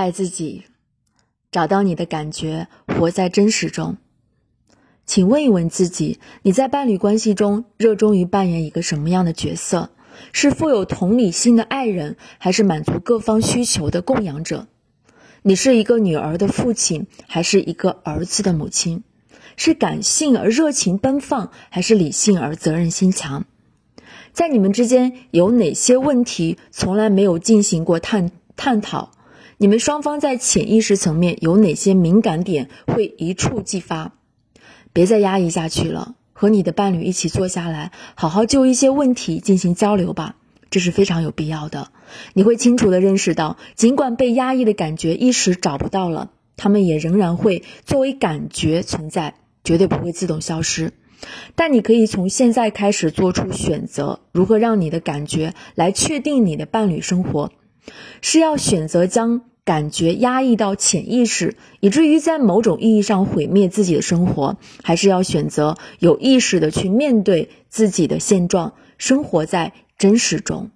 爱自己，找到你的感觉，活在真实中。请问一问自己，你在伴侣关系中热衷于扮演一个什么样的角色？是富有同理心的爱人，还是满足各方需求的供养者？你是一个女儿的父亲，还是一个儿子的母亲？是感性而热情奔放，还是理性而责任心强？在你们之间有哪些问题从来没有进行过探探讨？你们双方在潜意识层面有哪些敏感点会一触即发？别再压抑下去了，和你的伴侣一起坐下来，好好就一些问题进行交流吧，这是非常有必要的。你会清楚地认识到，尽管被压抑的感觉一时找不到了，他们也仍然会作为感觉存在，绝对不会自动消失。但你可以从现在开始做出选择，如何让你的感觉来确定你的伴侣生活？是要选择将感觉压抑到潜意识，以至于在某种意义上毁灭自己的生活，还是要选择有意识的去面对自己的现状，生活在真实中？